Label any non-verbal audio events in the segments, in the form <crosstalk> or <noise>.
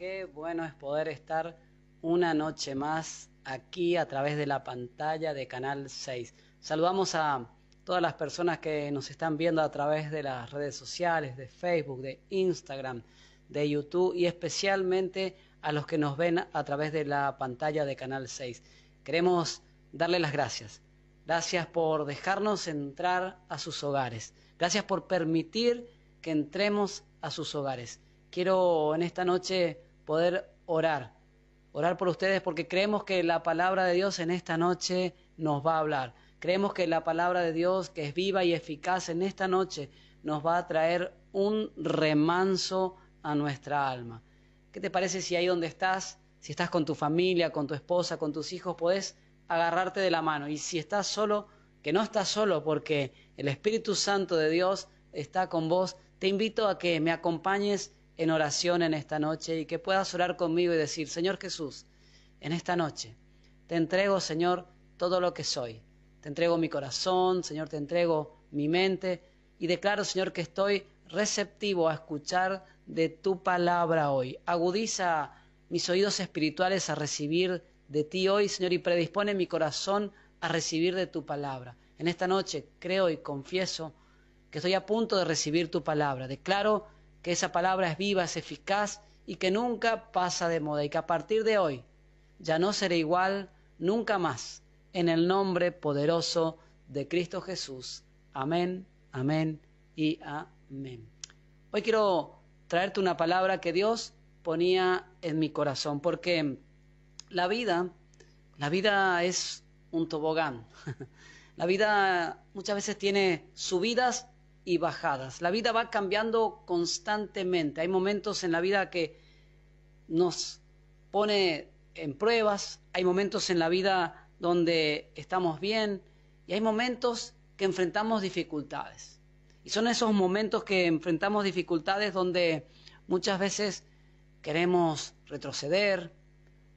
qué bueno es poder estar una noche más aquí a través de la pantalla de Canal 6. Saludamos a todas las personas que nos están viendo a través de las redes sociales, de Facebook, de Instagram, de YouTube y especialmente a los que nos ven a través de la pantalla de Canal 6. Queremos darle las gracias. Gracias por dejarnos entrar a sus hogares. Gracias por permitir que entremos a sus hogares. Quiero en esta noche poder orar, orar por ustedes porque creemos que la palabra de Dios en esta noche nos va a hablar. Creemos que la palabra de Dios, que es viva y eficaz en esta noche, nos va a traer un remanso a nuestra alma. ¿Qué te parece si ahí donde estás, si estás con tu familia, con tu esposa, con tus hijos, podés agarrarte de la mano? Y si estás solo, que no estás solo porque el Espíritu Santo de Dios está con vos, te invito a que me acompañes en oración en esta noche y que puedas orar conmigo y decir, Señor Jesús, en esta noche te entrego, Señor, todo lo que soy. Te entrego mi corazón, Señor, te entrego mi mente y declaro, Señor, que estoy receptivo a escuchar de tu palabra hoy. Agudiza mis oídos espirituales a recibir de ti hoy, Señor, y predispone mi corazón a recibir de tu palabra. En esta noche creo y confieso que estoy a punto de recibir tu palabra. Declaro que esa palabra es viva, es eficaz y que nunca pasa de moda y que a partir de hoy ya no seré igual nunca más. En el nombre poderoso de Cristo Jesús. Amén, amén y amén. Hoy quiero traerte una palabra que Dios ponía en mi corazón, porque la vida, la vida es un tobogán. <laughs> La vida muchas veces tiene subidas y bajadas. La vida va cambiando constantemente. Hay momentos en la vida que nos pone en pruebas, hay momentos en la vida donde estamos bien y hay momentos que enfrentamos dificultades. Y son esos momentos que enfrentamos dificultades donde muchas veces queremos retroceder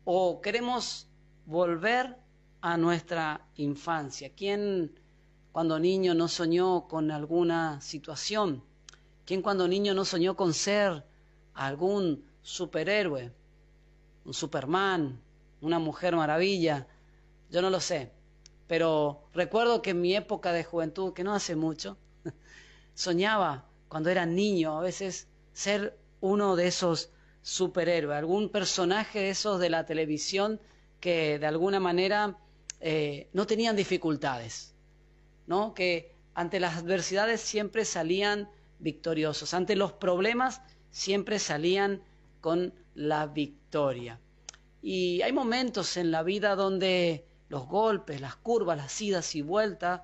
o queremos volver a nuestra infancia. ¿Quién cuando niño no soñó con alguna situación? ¿Quién cuando niño no soñó con ser algún superhéroe? Un Superman, una mujer maravilla, yo no lo sé. Pero recuerdo que en mi época de juventud, que no hace mucho, <laughs> soñaba cuando era niño a veces ser uno de esos superhéroes, algún personaje de esos de la televisión que de alguna manera eh, no tenían dificultades que ante las adversidades siempre salían victoriosos, ante los problemas siempre salían con la victoria. Y hay momentos en la vida donde los golpes, las curvas, las idas y vueltas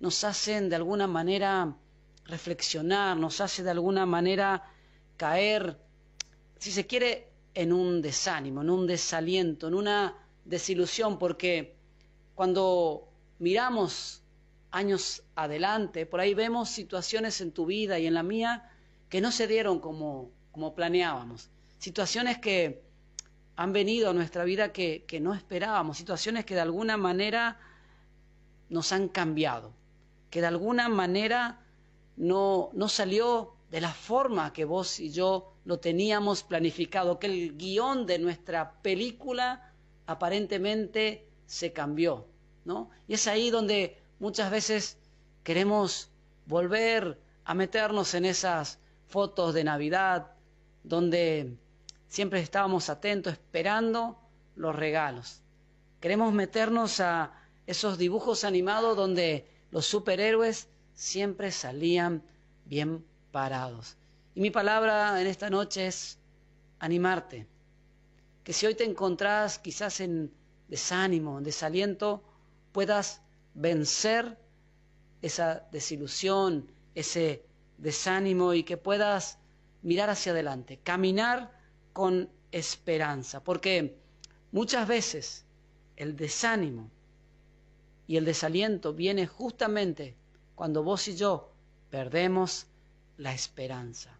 nos hacen de alguna manera reflexionar, nos hace de alguna manera caer, si se quiere, en un desánimo, en un desaliento, en una desilusión, porque cuando miramos años adelante, por ahí vemos situaciones en tu vida y en la mía que no se dieron como, como planeábamos, situaciones que han venido a nuestra vida que, que no esperábamos, situaciones que de alguna manera nos han cambiado, que de alguna manera no, no salió de la forma que vos y yo lo teníamos planificado, que el guion de nuestra película aparentemente se cambió, ¿no? Y es ahí donde Muchas veces queremos volver a meternos en esas fotos de Navidad donde siempre estábamos atentos esperando los regalos. Queremos meternos a esos dibujos animados donde los superhéroes siempre salían bien parados. Y mi palabra en esta noche es animarte. Que si hoy te encontrás quizás en desánimo, en desaliento, puedas vencer esa desilusión, ese desánimo y que puedas mirar hacia adelante, caminar con esperanza, porque muchas veces el desánimo y el desaliento viene justamente cuando vos y yo perdemos la esperanza.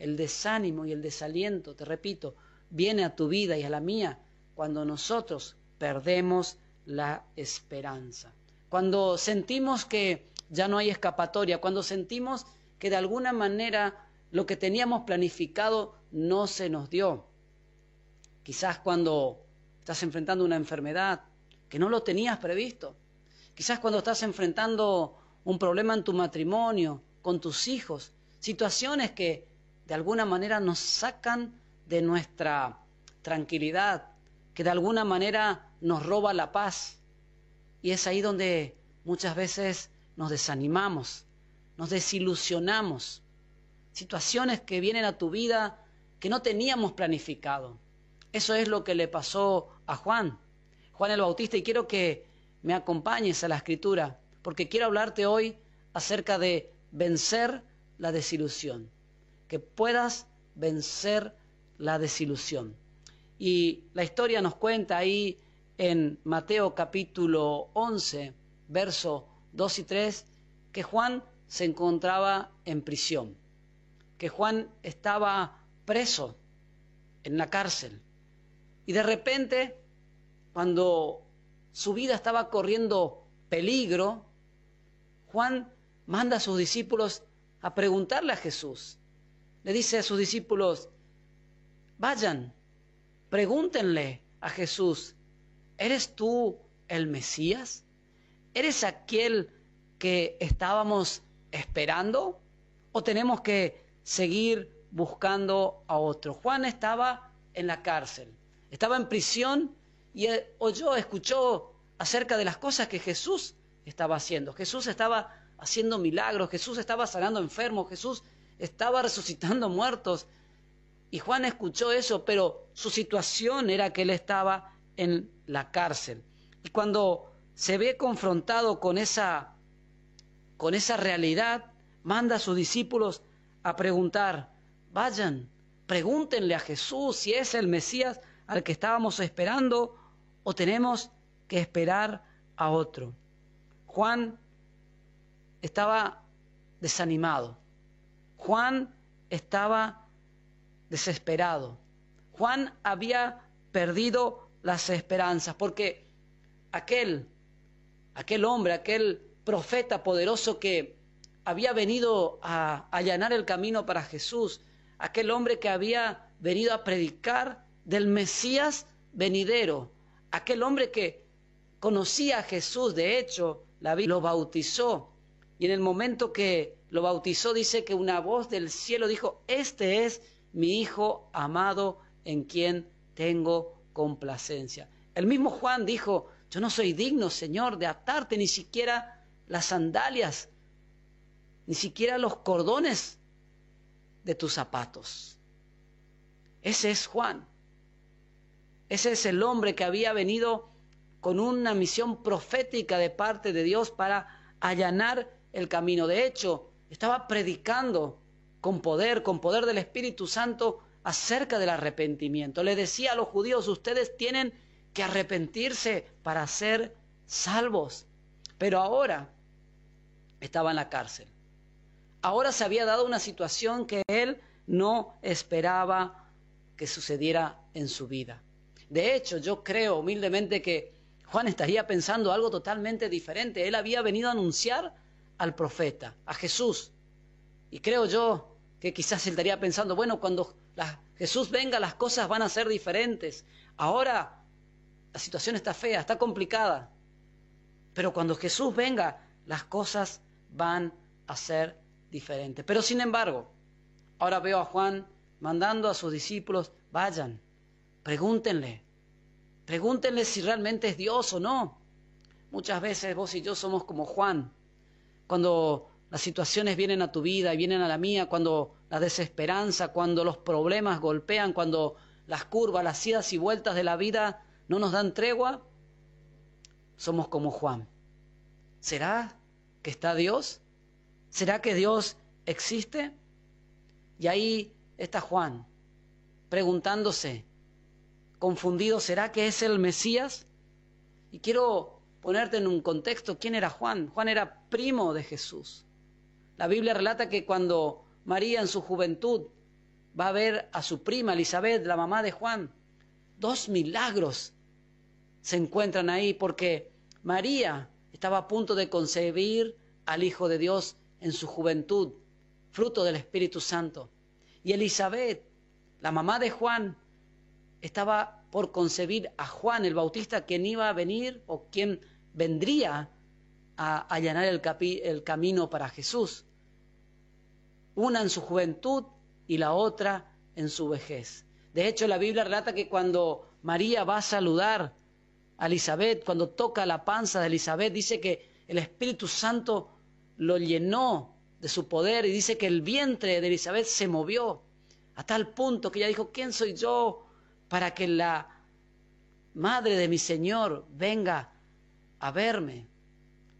El desánimo y el desaliento, te repito, viene a tu vida y a la mía cuando nosotros perdemos la esperanza cuando sentimos que ya no hay escapatoria, cuando sentimos que de alguna manera lo que teníamos planificado no se nos dio. Quizás cuando estás enfrentando una enfermedad que no lo tenías previsto. Quizás cuando estás enfrentando un problema en tu matrimonio, con tus hijos, situaciones que de alguna manera nos sacan de nuestra tranquilidad, que de alguna manera nos roba la paz. Y es ahí donde muchas veces nos desanimamos, nos desilusionamos. Situaciones que vienen a tu vida que no teníamos planificado. Eso es lo que le pasó a Juan, Juan el Bautista, y quiero que me acompañes a la escritura, porque quiero hablarte hoy acerca de vencer la desilusión, que puedas vencer la desilusión. Y la historia nos cuenta ahí en Mateo capítulo 11, verso 2 y 3, que Juan se encontraba en prisión, que Juan estaba preso en la cárcel. Y de repente, cuando su vida estaba corriendo peligro, Juan manda a sus discípulos a preguntarle a Jesús. Le dice a sus discípulos, vayan, pregúntenle a Jesús, ¿eres tú el Mesías? ¿Eres aquel que estábamos esperando? ¿O tenemos que seguir buscando a otro? Juan estaba en la cárcel, estaba en prisión y oyó, escuchó acerca de las cosas que Jesús estaba haciendo. Jesús estaba haciendo milagros, Jesús estaba sanando enfermos, Jesús estaba resucitando muertos. Y Juan escuchó eso, pero su situación era que él estaba en la cárcel. Y cuando se ve confrontado con esa, con esa realidad, manda a sus discípulos a preguntar, vayan, pregúntenle a Jesús si es el Mesías al que estábamos esperando o tenemos que esperar a otro. Juan estaba desanimado. Juan estaba desesperado. Juan había perdido las esperanzas porque aquel, aquel hombre, aquel profeta poderoso que había venido a allanar el camino para Jesús, aquel hombre que había venido a predicar del Mesías venidero, aquel hombre que conocía a Jesús, de hecho, lo bautizó. Y en el momento que lo bautizó dice que una voz del cielo dijo, este es mi Hijo amado en quien tengo complacencia. El mismo Juan dijo, yo no soy digno, Señor, de atarte ni siquiera las sandalias, ni siquiera los cordones de tus zapatos. Ese es Juan. Ese es el hombre que había venido con una misión profética de parte de Dios para allanar el camino. De hecho, estaba predicando con poder, con poder del Espíritu Santo acerca del arrepentimiento. Le decía a los judíos, ustedes tienen que arrepentirse para ser salvos. Pero ahora estaba en la cárcel. Ahora se había dado una situación que él no esperaba que sucediera en su vida. De hecho, yo creo humildemente que Juan estaría pensando algo totalmente diferente. Él había venido a anunciar al profeta, a Jesús. Y creo yo que quizás él estaría pensando, bueno, cuando Jesús venga las cosas van a ser diferentes. Ahora la situación está fea, está complicada. Pero cuando Jesús venga las cosas van a ser diferentes. Pero sin embargo, ahora veo a Juan mandando a sus discípulos, vayan, Pregúntenle, pregúntenle si realmente es Dios o no. Muchas veces vos y yo somos como Juan. Cuando las situaciones vienen a tu vida y vienen a la mía, cuando la desesperanza, cuando los problemas golpean, cuando las curvas, las idas y vueltas de la vida no nos dan tregua, somos como Juan. ¿Será que está Dios? ¿Será que Dios existe? Y ahí está Juan, preguntándose, confundido, ¿será que es el Mesías? Y quiero ponerte en un contexto, ¿quién era Juan? Juan era primo de Jesús. La Biblia relata que cuando María en su juventud va a ver a su prima Elizabeth, la mamá de Juan, dos milagros se encuentran ahí porque María estaba a punto de concebir al Hijo de Dios en su juventud, fruto del Espíritu Santo. Y Elizabeth, la mamá de Juan, estaba por concebir a Juan el Bautista, quien iba a venir o quien vendría a allanar el, el camino para Jesús. Una en su juventud y la otra en su vejez. De hecho, la Biblia relata que cuando María va a saludar a Elizabeth, cuando toca la panza de Elizabeth, dice que el Espíritu Santo lo llenó de su poder y dice que el vientre de Elizabeth se movió a tal punto que ella dijo, ¿quién soy yo para que la madre de mi Señor venga a verme?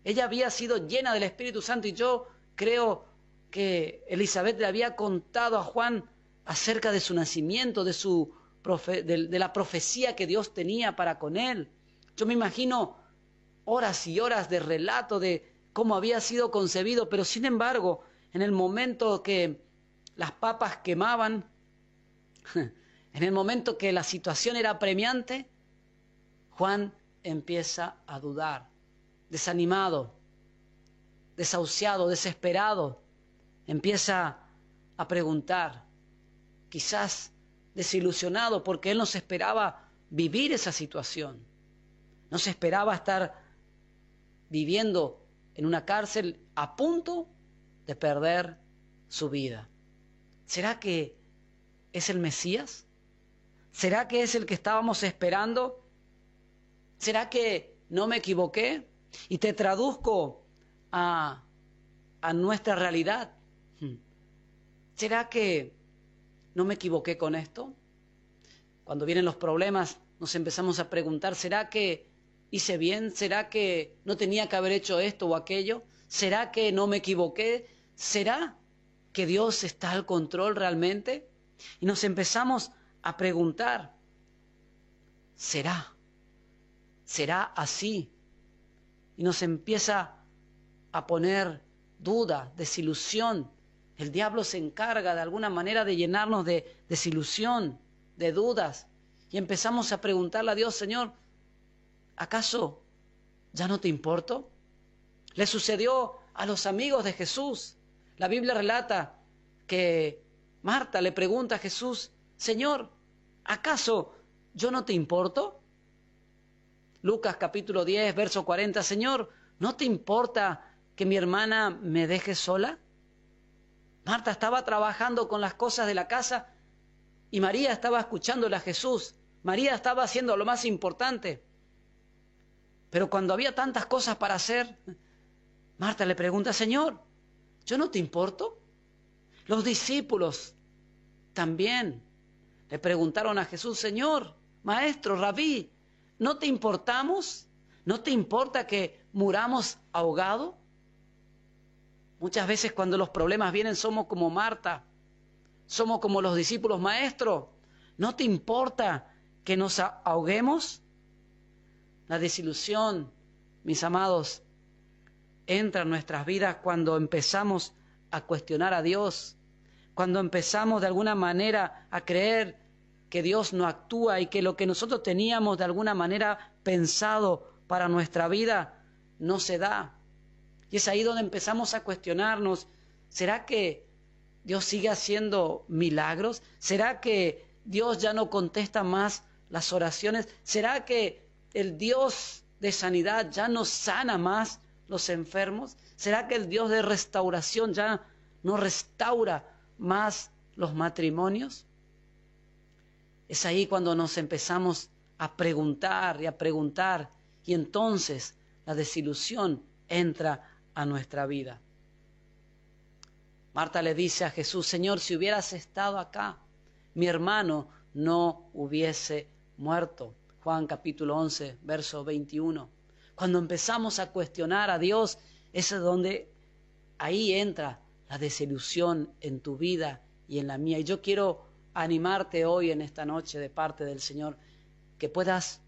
Ella había sido llena del Espíritu Santo y yo creo que Elizabeth le había contado a Juan acerca de su nacimiento, de, su de, la profecía que Dios tenía para con él. Yo me imagino horas y horas de relato de cómo había sido concebido, pero sin embargo, en el momento que las papas quemaban, <laughs> en el momento que la situación era premiante, Juan empieza a dudar, desanimado, desahuciado, desesperado, empieza a preguntar, quizás desilusionado porque él no se esperaba vivir esa situación, no se esperaba estar viviendo en una cárcel a punto de perder su vida. ¿Será que es el Mesías? ¿Será que es el que estábamos esperando? ¿Será que no me equivoqué? Y te traduzco a, a nuestra realidad. ¿Será que no me equivoqué con esto? Cuando vienen los problemas nos empezamos a preguntar, ¿será que hice bien? ¿Será que no tenía que haber hecho esto o aquello? ¿Será que no me equivoqué? ¿Será que Dios está al control realmente? Y nos empezamos a preguntar, ¿será? ¿Será así? Y nos empieza a poner duda, desilusión. El diablo se encarga de alguna manera de llenarnos de desilusión, de dudas. Y empezamos a preguntarle a Dios, Señor, ¿acaso ya no te importo? Le sucedió a los amigos de Jesús. La Biblia relata que Marta le pregunta a Jesús, Señor, ¿acaso yo no te importo? Lucas capítulo 10, verso 40, Señor, ¿no te importa que mi hermana me deje sola? Marta estaba trabajando con las cosas de la casa y María estaba escuchándole a Jesús. María estaba haciendo lo más importante. Pero cuando había tantas cosas para hacer, Marta le pregunta, Señor, ¿yo no te importo? Los discípulos también le preguntaron a Jesús, Señor, Maestro, Rabí, ¿no te importamos? ¿No te importa que muramos ahogados? Muchas veces cuando los problemas vienen somos como Marta, somos como los discípulos maestros. ¿No te importa que nos ahoguemos? La desilusión, mis amados, entra en nuestras vidas cuando empezamos a cuestionar a Dios, cuando empezamos de alguna manera a creer que Dios no actúa y que lo que nosotros teníamos de alguna manera pensado para nuestra vida no se da. Y es ahí donde empezamos a cuestionarnos, ¿será que Dios sigue haciendo milagros? ¿Será que Dios ya no contesta más las oraciones? ¿Será que el Dios de sanidad ya no sana más los enfermos? ¿Será que el Dios de restauración ya no restaura más los matrimonios? Es ahí cuando nos empezamos a preguntar y a preguntar y entonces la desilusión entra a nuestra vida. Marta le dice a Jesús, Señor, si hubieras estado acá, mi hermano no hubiese muerto. Juan capítulo 11, verso 21. Cuando empezamos a cuestionar a Dios, es donde ahí entra la desilusión en tu vida y en la mía. Y yo quiero animarte hoy en esta noche de parte del Señor, que puedas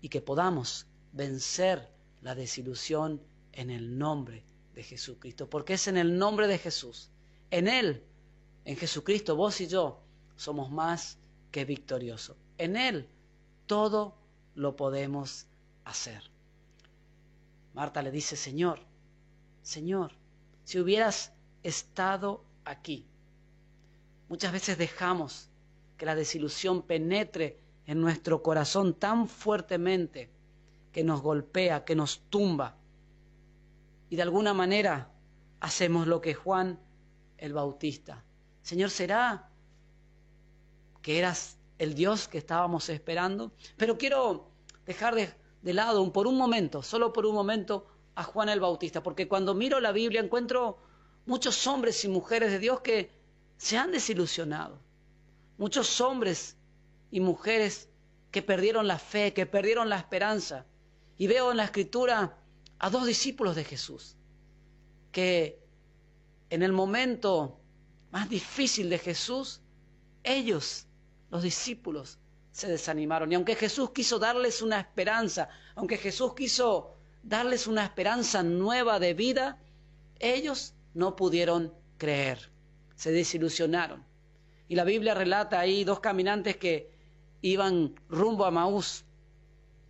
y que podamos vencer la desilusión en el nombre de Jesucristo, porque es en el nombre de Jesús, en Él, en Jesucristo, vos y yo somos más que victoriosos. En Él todo lo podemos hacer. Marta le dice, Señor, Señor, si hubieras estado aquí. Muchas veces dejamos que la desilusión penetre en nuestro corazón tan fuertemente que nos golpea, que nos tumba. Y de alguna manera hacemos lo que Juan el Bautista. Señor, ¿será que eras el Dios que estábamos esperando? Pero quiero dejar de, lado por un momento, solo por un momento, a Juan el Bautista, porque cuando miro la Biblia encuentro muchos hombres y mujeres de Dios que se han desilusionado, muchos hombres y mujeres que perdieron la fe, que perdieron la esperanza. Y veo en la escritura a dos discípulos de Jesús, que en el momento más difícil de Jesús, ellos, los discípulos, se desanimaron. Y aunque Jesús quiso darles una esperanza, aunque Jesús quiso darles una esperanza nueva de vida, ellos no pudieron creer, se desilusionaron. Y la Biblia relata ahí dos caminantes que iban rumbo a Maús,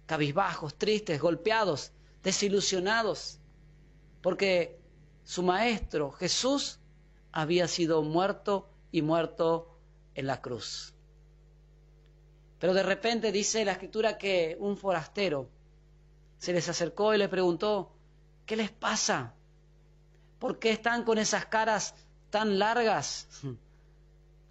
cabizbajos, tristes, golpeados, desilusionados, porque su maestro Jesús había sido muerto y muerto en la cruz. Pero de repente dice la escritura que un forastero se les acercó y le preguntó, ¿qué les pasa? ¿Por qué están con esas caras tan largas? <laughs>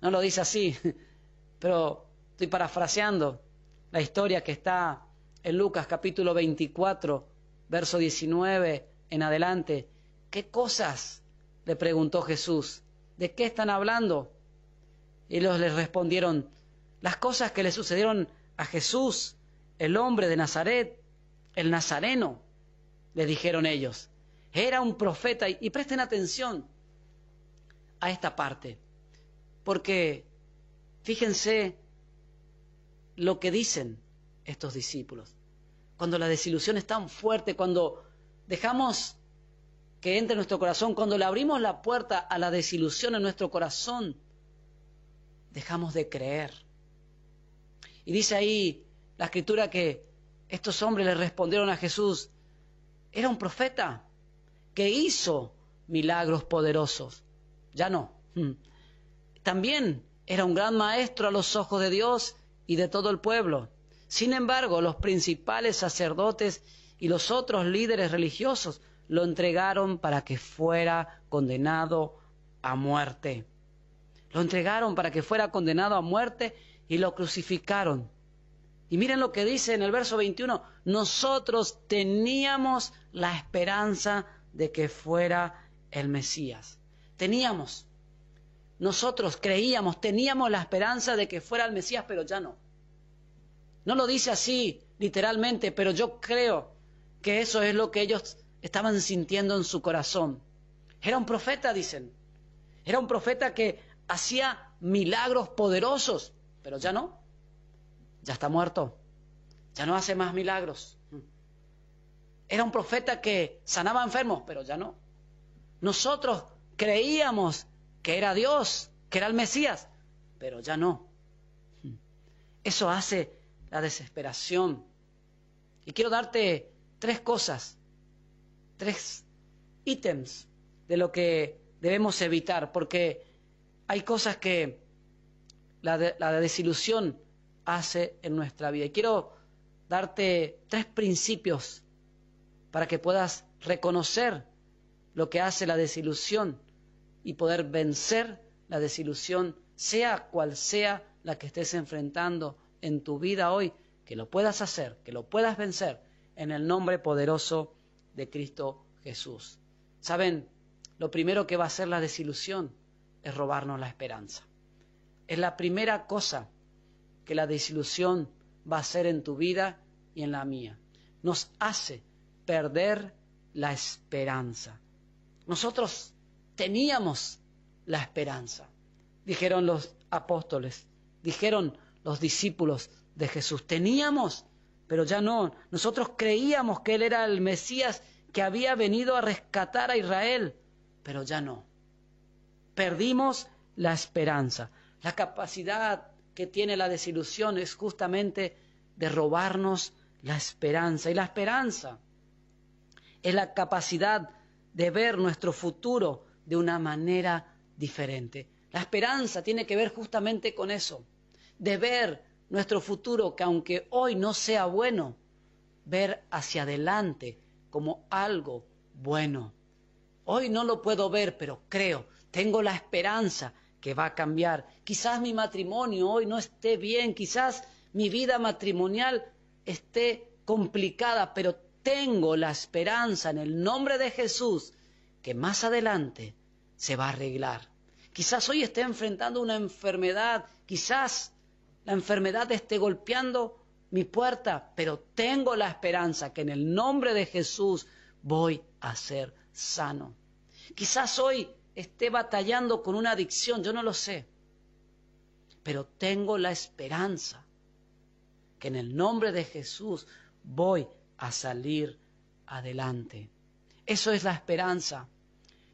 No lo dice así, <laughs> pero estoy parafraseando la historia que está en Lucas capítulo 24, verso 19 en adelante. ¿Qué cosas? le preguntó Jesús. ¿De qué están hablando? Y ellos les respondieron, las cosas que le sucedieron a Jesús, el hombre de Nazaret, el nazareno, le dijeron ellos. Era un profeta y presten atención a esta parte, porque fíjense lo que dicen estos discípulos. Cuando la desilusión es tan fuerte, cuando dejamos que entre en nuestro corazón, cuando le abrimos la puerta a la desilusión en nuestro corazón, dejamos de creer. Y dice ahí la escritura que estos hombres le respondieron a Jesús, era un profeta que hizo milagros poderosos. Ya no. Hmm. También era un gran maestro a los ojos de Dios y de todo el pueblo. Sin embargo, los principales sacerdotes y los otros líderes religiosos lo entregaron para que fuera condenado a muerte. Lo entregaron para que fuera condenado a muerte y lo crucificaron. Y miren lo que dice en el verso 21, nosotros teníamos la esperanza de que fuera el Mesías. Teníamos, nosotros creíamos, teníamos la esperanza de que fuera el Mesías, pero ya no. No lo dice así literalmente, pero yo creo que eso es lo que ellos estaban sintiendo en su corazón. Era un profeta, dicen. Era un profeta que hacía milagros poderosos, pero ya no. Ya está muerto. Ya no hace más milagros. Era un profeta que sanaba enfermos, pero ya no. Nosotros creíamos que era Dios, que era el Mesías, pero ya no. Eso hace la desesperación. Y quiero darte tres cosas, tres ítems de lo que debemos evitar, porque hay cosas que la, desilusión hace en nuestra vida. Y quiero darte tres principios para que puedas reconocer lo que hace la desilusión y poder vencer la desilusión, sea cual sea la que estés enfrentando en tu vida hoy, que lo puedas hacer, que lo puedas vencer en el nombre poderoso de Cristo Jesús. Saben, lo primero que va a hacer la desilusión es robarnos la esperanza. Es la primera cosa que la desilusión va a hacer en tu vida y en la mía. Nos hace perder la esperanza. Nosotros teníamos la esperanza, dijeron los apóstoles, dijeron los discípulos de Jesús. Teníamos, pero ya no. Nosotros creíamos que Él era el Mesías que había venido a rescatar a Israel, pero ya no. Perdimos la esperanza. La capacidad que tiene la desilusión es justamente de robarnos la esperanza. Y la esperanza es la capacidad de ver nuestro futuro de una manera diferente. La esperanza tiene que ver justamente con eso de ver nuestro futuro, que aunque hoy no sea bueno, ver hacia adelante como algo bueno. Hoy no lo puedo ver, pero creo, tengo la esperanza que va a cambiar. Quizás mi matrimonio hoy no esté bien, quizás mi vida matrimonial esté complicada, pero tengo la esperanza en el nombre de Jesús que más adelante se va a arreglar. Quizás hoy esté enfrentando una enfermedad, quizás la enfermedad esté golpeando mi puerta, pero tengo la esperanza que en el nombre de Jesús voy a ser sano. Quizás hoy esté batallando con una adicción, yo no lo sé, pero tengo la esperanza que en el nombre de Jesús voy a salir adelante. Eso es la esperanza,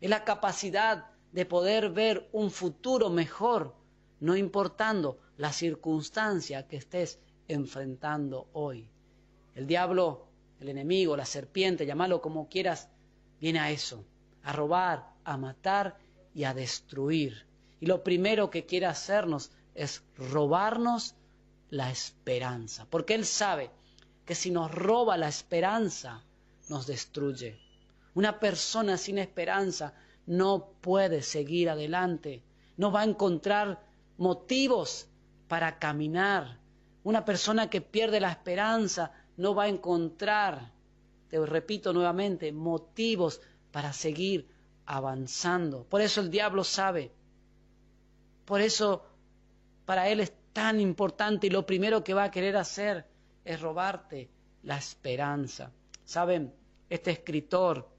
es la capacidad de poder ver un futuro mejor, no importando la circunstancia que estés enfrentando hoy. El diablo, el enemigo, la serpiente, llámalo como quieras, viene a eso, a robar, a matar y a destruir. Y lo primero que quiere hacernos es robarnos la esperanza, porque Él sabe que si nos roba la esperanza, nos destruye. Una persona sin esperanza no puede seguir adelante, no va a encontrar motivos para caminar. Una persona que pierde la esperanza no va a encontrar, te repito nuevamente, motivos para seguir avanzando. Por eso el diablo sabe. Por eso para él es tan importante y lo primero que va a querer hacer es robarte la esperanza. Saben, este escritor,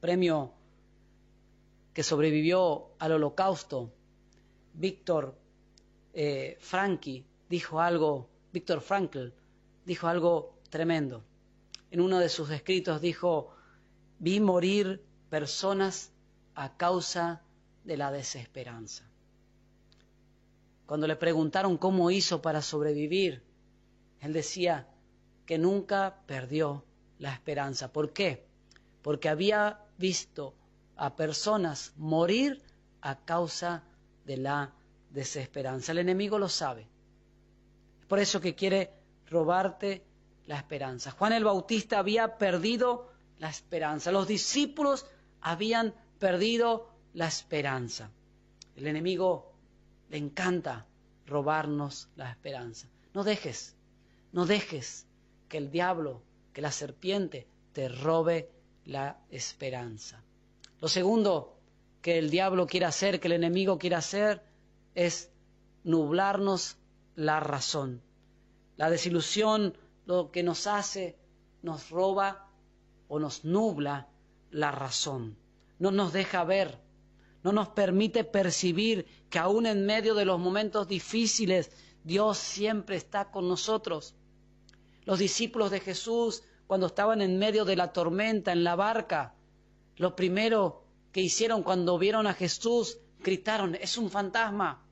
premio que sobrevivió al holocausto, Víctor eh, Franky, dijo algo, Víctor Frankl, dijo algo tremendo. En uno de sus escritos dijo, vi morir personas a causa de la desesperanza. Cuando le preguntaron cómo hizo para sobrevivir, él decía que nunca perdió la esperanza. ¿Por qué? Porque había visto a personas morir a causa de la desesperanza. El enemigo lo sabe. Es por eso que quiere robarte la esperanza. Juan el Bautista había perdido la esperanza. Los discípulos habían perdido la esperanza. El enemigo le encanta robarnos la esperanza. No dejes, no dejes que el diablo, que la serpiente te robe la esperanza. Lo segundo que el diablo quiere hacer, que el enemigo quiere hacer, es nublarnos la razón. La desilusión lo que nos hace, nos roba o nos nubla la razón, no nos deja ver, no nos permite percibir que aún en medio de los momentos difíciles Dios siempre está con nosotros. Los discípulos de Jesús, cuando estaban en medio de la tormenta en la barca, lo primero que hicieron cuando vieron a Jesús, gritaron, es un fantasma.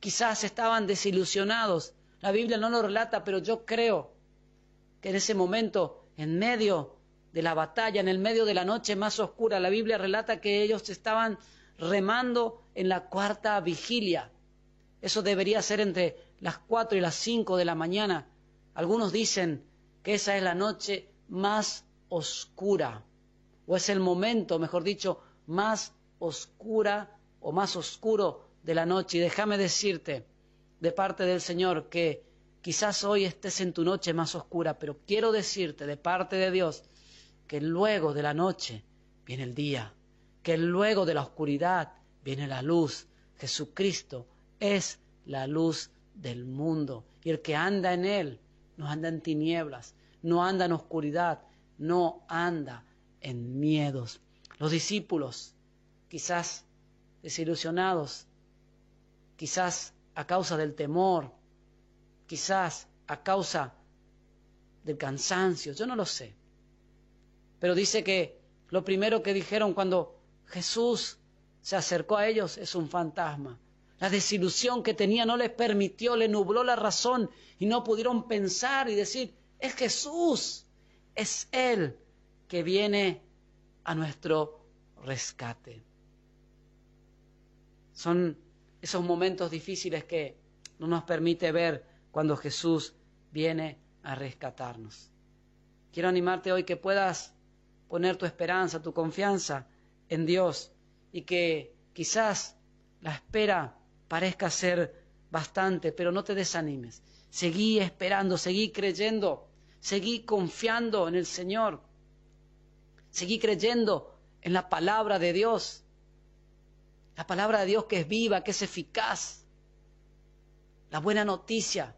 Quizás estaban desilusionados. La Biblia no lo relata, pero yo creo que en ese momento, en medio de la batalla, en el medio de la noche más oscura. La Biblia relata que ellos estaban remando en la cuarta vigilia. Eso debería ser entre las cuatro y las cinco de la mañana. Algunos dicen que esa es la noche más oscura, o es el momento, mejor dicho, más oscura o más oscuro de la noche. Y déjame decirte, de parte del Señor, que quizás hoy estés en tu noche más oscura, pero quiero decirte de parte de Dios que luego de la noche viene el día, que luego de la oscuridad viene la luz. Jesucristo es la luz del mundo y el que anda en él no anda en tinieblas, no anda en oscuridad, no anda en miedos. Los discípulos, quizás desilusionados, quizás a causa del temor, quizás a causa del cansancio, yo no lo sé. Pero dice que lo primero que dijeron cuando Jesús se acercó a ellos es un fantasma. La desilusión que tenía no les permitió, le nubló la razón y no pudieron pensar y decir, es Jesús, es Él que viene a nuestro rescate. Son esos momentos difíciles que no nos permite ver cuando Jesús viene a rescatarnos. Quiero animarte hoy que puedas poner tu esperanza, tu confianza en Dios y que quizás la espera parezca ser bastante, pero no te desanimes. Seguí esperando, seguí creyendo, seguí confiando en el Señor, seguí creyendo en la palabra de Dios, la palabra de Dios que es viva, que es eficaz. La buena noticia.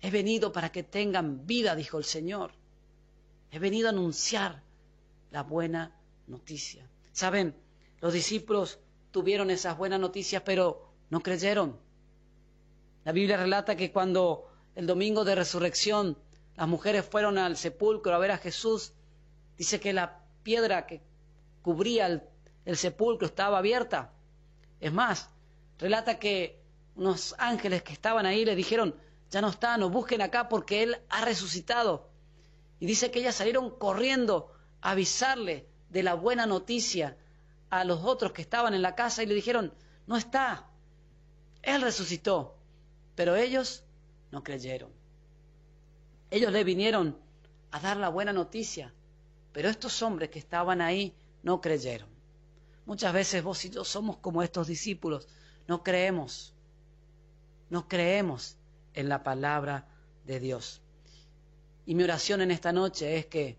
He venido para que tengan vida, dijo el Señor. He venido a anunciar la buena noticia. Saben, los discípulos tuvieron esas buenas noticias, pero no creyeron. La Biblia relata que cuando el domingo de resurrección las mujeres fueron al sepulcro a ver a Jesús, dice que la piedra que cubría el, sepulcro estaba abierta. Es más, relata que unos ángeles que estaban ahí le dijeron, ya no está, nos busquen acá porque Él ha resucitado. Y dice que ellas salieron corriendo a avisarle de la buena noticia a los otros que estaban en la casa y le dijeron, no está, Él resucitó. Pero ellos no creyeron. Ellos le vinieron a dar la buena noticia, pero estos hombres que estaban ahí no creyeron. Muchas veces vos y yo somos como estos discípulos, no creemos, no creemos en la palabra de Dios. Y mi oración en esta noche es que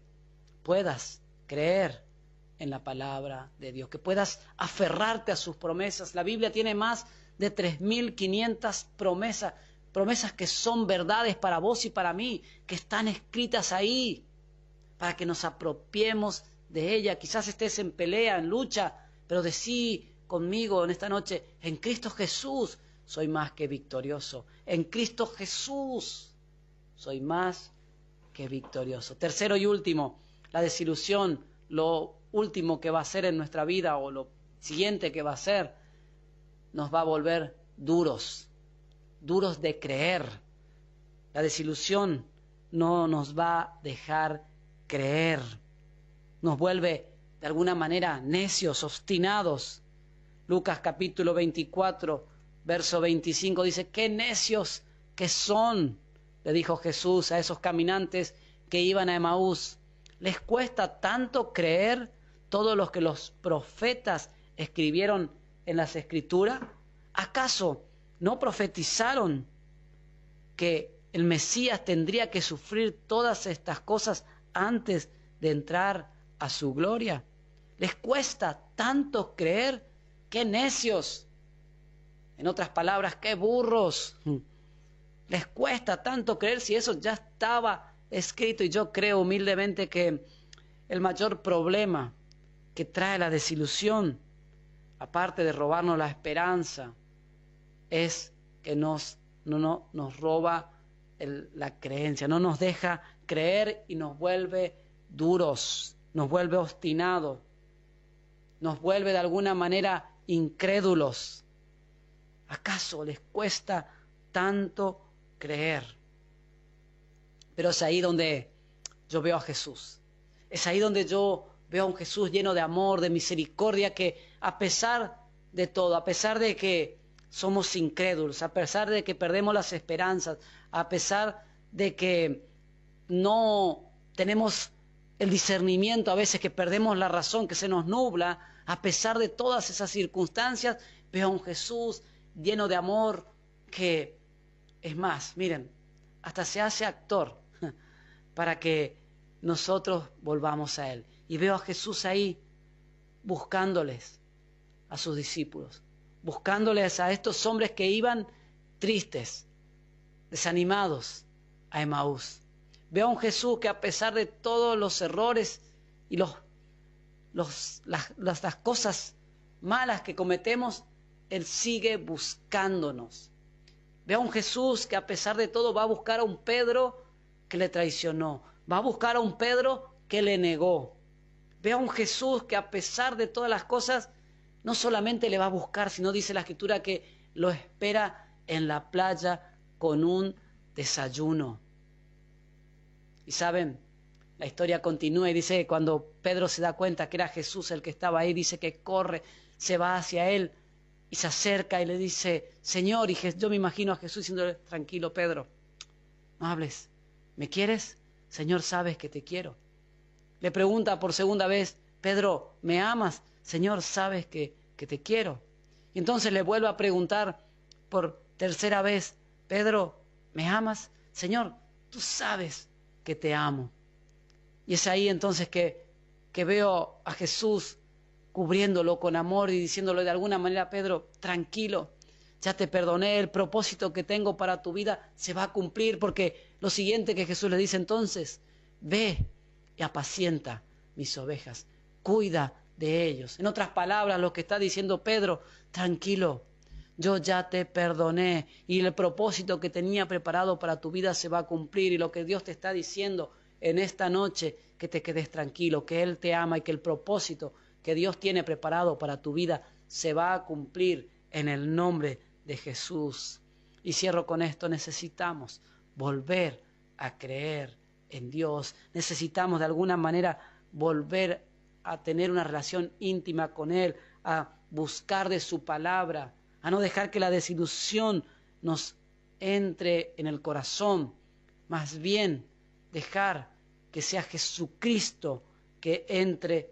puedas creer en la palabra de Dios, que puedas aferrarte a sus promesas. La Biblia tiene más de 3.500 promesas, promesas que son verdades para vos y para mí, que están escritas ahí, para que nos apropiemos de ella. Quizás estés en pelea, en lucha, pero decí conmigo en esta noche, en Cristo Jesús soy más que victorioso. En Cristo Jesús soy más que victorioso. Tercero y último, la desilusión, lo último que va a ser en nuestra vida o lo siguiente que va a ser nos va a volver duros, duros de creer. La desilusión no nos va a dejar creer. Nos vuelve de alguna manera necios, obstinados. Lucas capítulo 24, verso 25 dice, qué necios que son, le dijo Jesús a esos caminantes que iban a Emaús. ¿Les cuesta tanto creer todo lo que los profetas escribieron en las escrituras? ¿Acaso no profetizaron que el Mesías tendría que sufrir todas estas cosas antes de entrar a su gloria? ¿Les cuesta tanto creer? ¡Qué necios! En otras palabras, qué burros. Les cuesta tanto creer si eso ya estaba escrito y yo creo humildemente que el mayor problema que trae la desilusión aparte de robarnos la esperanza, es que nos, no, nos roba la creencia, no nos deja creer y nos vuelve duros, nos vuelve obstinados, nos vuelve de alguna manera incrédulos. ¿Acaso les cuesta tanto creer? Pero es ahí donde yo veo a Jesús. Es ahí donde yo veo a un Jesús lleno de amor, de misericordia, que a pesar de todo, a pesar de que somos incrédulos, a pesar de que perdemos las esperanzas, a pesar de que no tenemos el discernimiento, a veces que perdemos la razón, que se nos nubla, a pesar de todas esas circunstancias, veo a un Jesús lleno de amor que, es más, miren, hasta se hace actor <laughs> para que nosotros volvamos a Él. Y veo a Jesús ahí buscándoles a sus discípulos, buscándoles a estos hombres que iban tristes, desanimados a Emaús. Veo a un Jesús que a pesar de todos los errores y los, las, cosas malas que cometemos, Él sigue buscándonos. Veo a un Jesús que a pesar de todo va a buscar a un Pedro que le traicionó, va a buscar a un Pedro que le negó, Ve a un Jesús que a pesar de todas las cosas, no solamente le va a buscar, sino dice la escritura que lo espera en la playa con un desayuno. Y saben, la historia continúa y dice que cuando Pedro se da cuenta que era Jesús el que estaba ahí, dice que corre, se va hacia él y se acerca y le dice, Señor, y yo me imagino a Jesús diciéndole, tranquilo Pedro, no hables, ¿me quieres? Señor, sabes que te quiero. Le pregunta por segunda vez, Pedro, ¿me amas? Señor, sabes que, que te quiero. Y entonces le vuelve a preguntar por tercera vez, Pedro, ¿me amas? Señor, tú sabes que te amo. Y es ahí entonces que, que veo a Jesús cubriéndolo con amor y diciéndole de alguna manera, Pedro, tranquilo, ya te perdoné, el propósito que tengo para tu vida se va a cumplir, porque lo siguiente que Jesús le dice entonces, ve y apacienta mis ovejas, cuida de ellos. En otras palabras, lo que está diciendo Pedro, tranquilo, yo ya te perdoné y el propósito que tenía preparado para tu vida se va a cumplir y lo que Dios te está diciendo en esta noche, que te quedes tranquilo, que Él te ama y que el propósito que Dios tiene preparado para tu vida se va a cumplir en el nombre de Jesús. Y cierro con esto, necesitamos volver a creer en Dios, necesitamos de alguna manera volver a tener una relación íntima con Él, a buscar de su palabra, a no dejar que la desilusión nos entre en el corazón, más bien dejar que sea Jesucristo que entre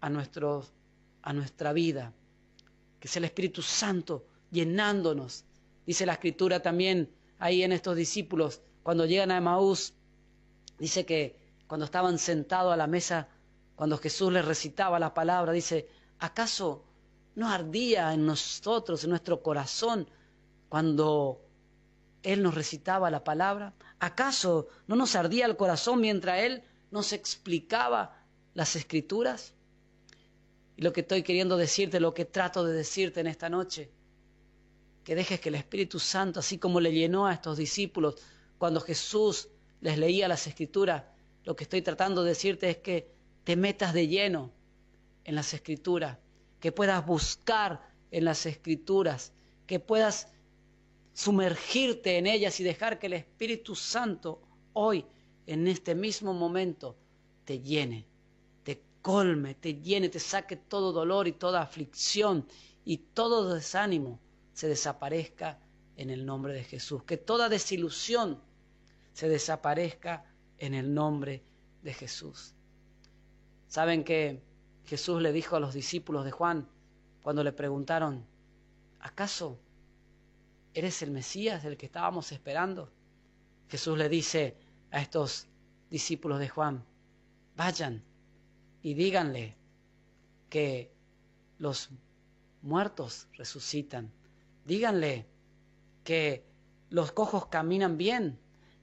a, a nuestra vida, que sea el Espíritu Santo llenándonos. Dice la escritura también ahí en estos discípulos, cuando llegan a Emaús, dice que cuando estaban sentados a la mesa, cuando Jesús les recitaba la palabra, dice, ¿acaso no ardía en nosotros, en nuestro corazón, cuando Él nos recitaba la palabra? ¿Acaso no nos ardía el corazón mientras Él nos explicaba las escrituras? Y lo que estoy queriendo decirte, lo que trato de decirte en esta noche, que dejes que el Espíritu Santo, así como le llenó a estos discípulos cuando Jesús les leía las escrituras, lo que estoy tratando de decirte es que te metas de lleno en las escrituras, que puedas buscar en las escrituras, que puedas sumergirte en ellas y dejar que el Espíritu Santo hoy, en este mismo momento, te llene, te colme, te llene, te saque todo dolor y toda aflicción y todo desánimo se desaparezca en el nombre de Jesús. Que toda desilusión se desaparezca en el nombre de Jesús. ¿Saben que Jesús le dijo a los discípulos de Juan cuando le preguntaron, ¿acaso eres el Mesías del que estábamos esperando? Jesús le dice a estos discípulos de Juan, vayan y díganle que los muertos resucitan Díganle que los cojos caminan bien.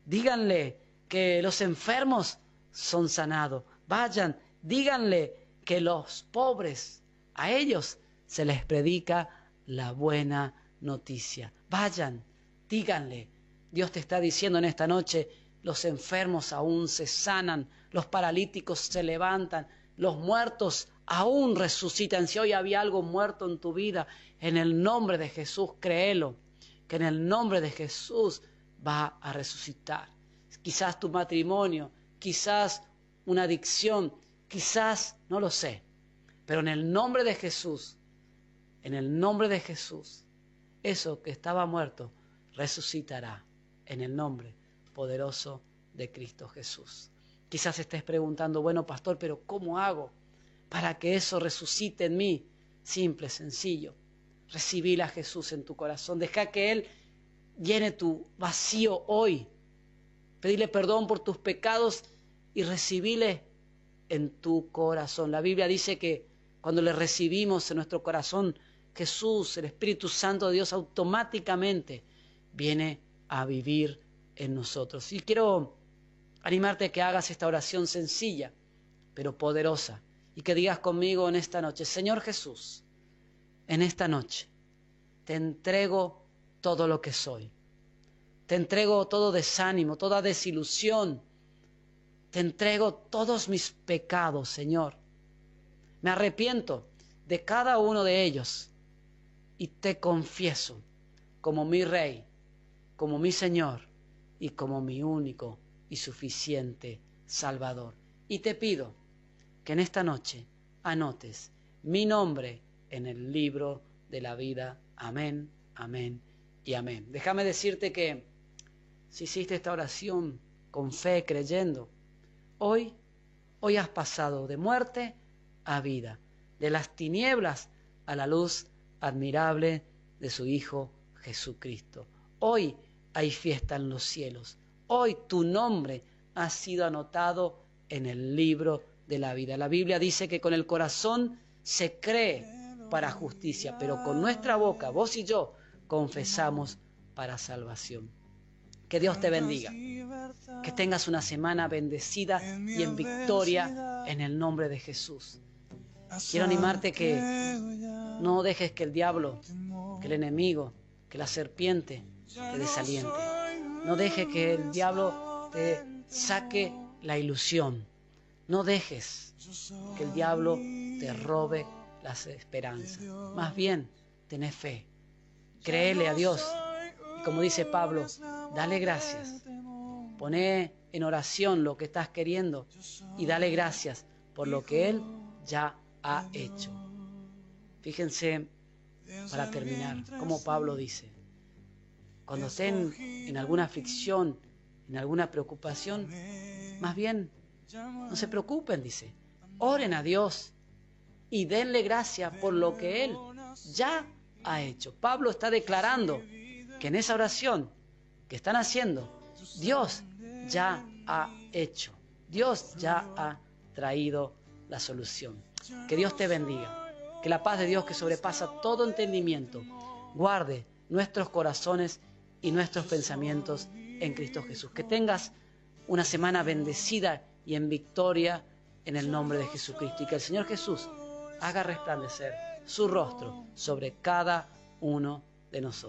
Díganle que los enfermos son sanados. Vayan, díganle que los pobres, a ellos se les predica la buena noticia. Vayan, díganle. Dios te está diciendo en esta noche, los enfermos aún se sanan, los paralíticos se levantan, los muertos aún resucitan. Si hoy había algo muerto en tu vida, en el nombre de Jesús, créelo, que en el nombre de Jesús va a resucitar. Quizás tu matrimonio, quizás una adicción, quizás, no lo sé, pero en el nombre de Jesús, en el nombre de Jesús, eso que estaba muerto resucitará en el nombre poderoso de Cristo Jesús. Quizás estés preguntando, bueno, pastor, pero ¿cómo hago? para que eso resucite en mí. Simple, sencillo. Recibir a Jesús en tu corazón. Deja que Él llene tu vacío hoy. Pedirle perdón por tus pecados y recibirle en tu corazón. La Biblia dice que cuando le recibimos en nuestro corazón, Jesús, el Espíritu Santo de Dios, automáticamente viene a vivir en nosotros. Y quiero animarte a que hagas esta oración sencilla, pero poderosa y que digas conmigo en esta noche, Señor Jesús, en esta noche te entrego todo lo que soy. Te entrego todo desánimo, toda desilusión. Te entrego todos mis pecados, Señor. Me arrepiento de cada uno de ellos y te confieso como mi Rey, como mi Señor y como mi único y suficiente Salvador. Y te pido que en esta noche anotes mi nombre en el libro de la vida. Amén, amén y amén. Déjame decirte que si hiciste esta oración con fe, creyendo, hoy, hoy has pasado de muerte a vida, de las tinieblas a la luz admirable de su Hijo Jesucristo. Hoy hay fiesta en los cielos. Hoy tu nombre ha sido anotado en el libro de la vida. La Biblia dice que con el corazón se cree para justicia, pero con nuestra boca, vos y yo, confesamos para salvación. Que Dios te bendiga. Que tengas una semana bendecida y en victoria en el nombre de Jesús. Quiero animarte que no dejes que el diablo, que el enemigo, que la serpiente te desaliente. No dejes que el diablo te saque la ilusión. No dejes que el diablo te robe las esperanzas. Más bien, tenés fe. Créele a Dios. Y como dice Pablo, dale gracias. Poné en oración lo que estás queriendo y dale gracias por lo que Él ya ha hecho. Fíjense, para terminar, como Pablo dice, cuando estén en alguna aflicción, en alguna preocupación, más bien, no se preocupen, dice, oren a Dios y denle gracias por lo que Él ya ha hecho. Pablo está declarando que en esa oración que están haciendo, Dios ya ha hecho, Dios ya ha traído la solución. Que Dios te bendiga. Que la paz de Dios que sobrepasa todo entendimiento guarde nuestros corazones y nuestros pensamientos en Cristo Jesús. Que tengas una semana bendecida y en victoria en el nombre de Jesucristo. Y que el Señor Jesús haga resplandecer su rostro sobre cada uno de nosotros.